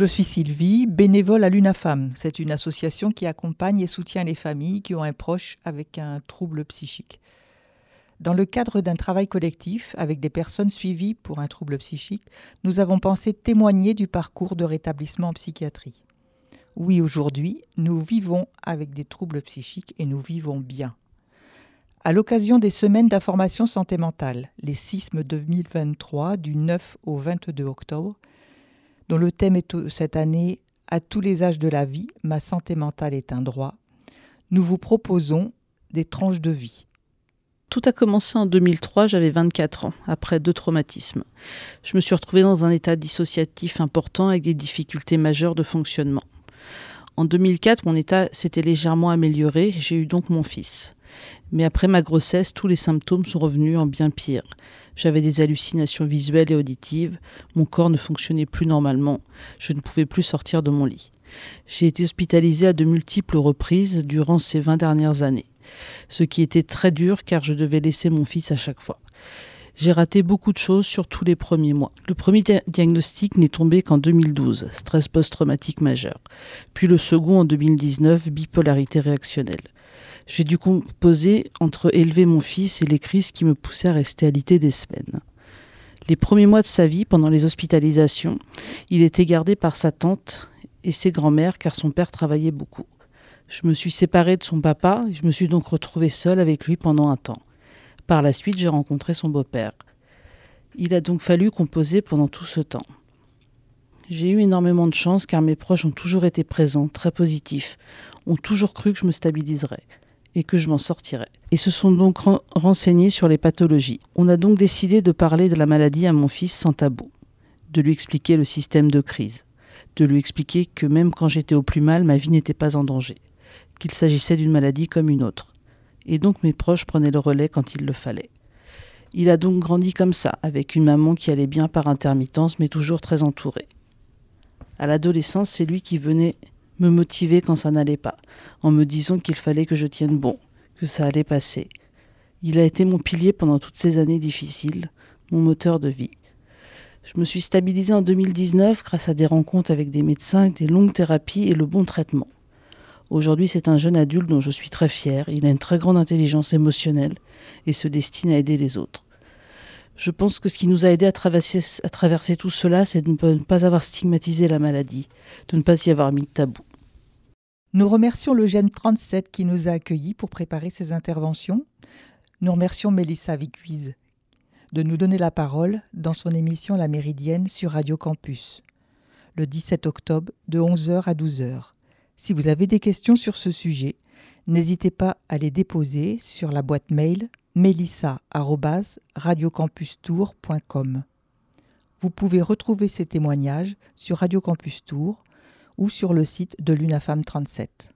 Je suis Sylvie, bénévole à l'UNAFAM. C'est une association qui accompagne et soutient les familles qui ont un proche avec un trouble psychique. Dans le cadre d'un travail collectif avec des personnes suivies pour un trouble psychique, nous avons pensé témoigner du parcours de rétablissement en psychiatrie. Oui, aujourd'hui, nous vivons avec des troubles psychiques et nous vivons bien. À l'occasion des semaines d'information santé mentale, les SISM 2023 du 9 au 22 octobre, dont le thème est cette année À tous les âges de la vie, ma santé mentale est un droit, nous vous proposons des tranches de vie. Tout a commencé en 2003, j'avais 24 ans, après deux traumatismes. Je me suis retrouvée dans un état dissociatif important avec des difficultés majeures de fonctionnement. En 2004, mon état s'était légèrement amélioré, j'ai eu donc mon fils. Mais après ma grossesse, tous les symptômes sont revenus en bien pire. J'avais des hallucinations visuelles et auditives, mon corps ne fonctionnait plus normalement, je ne pouvais plus sortir de mon lit. J'ai été hospitalisée à de multiples reprises durant ces 20 dernières années, ce qui était très dur car je devais laisser mon fils à chaque fois. J'ai raté beaucoup de choses sur tous les premiers mois. Le premier diagnostic n'est tombé qu'en 2012, stress post-traumatique majeur. Puis le second en 2019, bipolarité réactionnelle. J'ai dû composer entre élever mon fils et les crises qui me poussaient à rester alité des semaines. Les premiers mois de sa vie, pendant les hospitalisations, il était gardé par sa tante et ses grands-mères car son père travaillait beaucoup. Je me suis séparée de son papa et je me suis donc retrouvée seule avec lui pendant un temps. Par la suite, j'ai rencontré son beau-père. Il a donc fallu composer pendant tout ce temps. J'ai eu énormément de chance car mes proches ont toujours été présents, très positifs, ont toujours cru que je me stabiliserais et que je m'en sortirais. Et se sont donc renseignés sur les pathologies. On a donc décidé de parler de la maladie à mon fils sans tabou, de lui expliquer le système de crise, de lui expliquer que même quand j'étais au plus mal, ma vie n'était pas en danger, qu'il s'agissait d'une maladie comme une autre. Et donc mes proches prenaient le relais quand il le fallait. Il a donc grandi comme ça, avec une maman qui allait bien par intermittence, mais toujours très entourée. À l'adolescence, c'est lui qui venait me motiver quand ça n'allait pas, en me disant qu'il fallait que je tienne bon, que ça allait passer. Il a été mon pilier pendant toutes ces années difficiles, mon moteur de vie. Je me suis stabilisée en 2019 grâce à des rencontres avec des médecins, des longues thérapies et le bon traitement. Aujourd'hui, c'est un jeune adulte dont je suis très fière. Il a une très grande intelligence émotionnelle et se destine à aider les autres. Je pense que ce qui nous a aidé à traverser, tout cela, c'est de ne pas avoir stigmatisé la maladie, de ne pas y avoir mis de tabou. Nous remercions le GEM 37 qui nous a accueillis pour préparer ces interventions. Nous remercions Mélissa Vicuise de nous donner la parole dans son émission La Méridienne sur Radio Campus, le 17 octobre de 11h à 12h. Si vous avez des questions sur ce sujet, n'hésitez pas à les déposer sur la boîte mail melissa.radiocampustour.com. Vous pouvez retrouver ces témoignages sur Radio Campus Tour ou sur le site de l'UNAFAM 37.